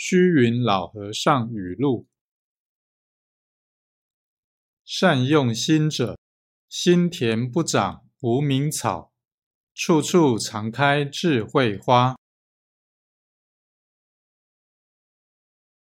虚云老和尚语录善用心者心田不长无名草处处常开智慧花。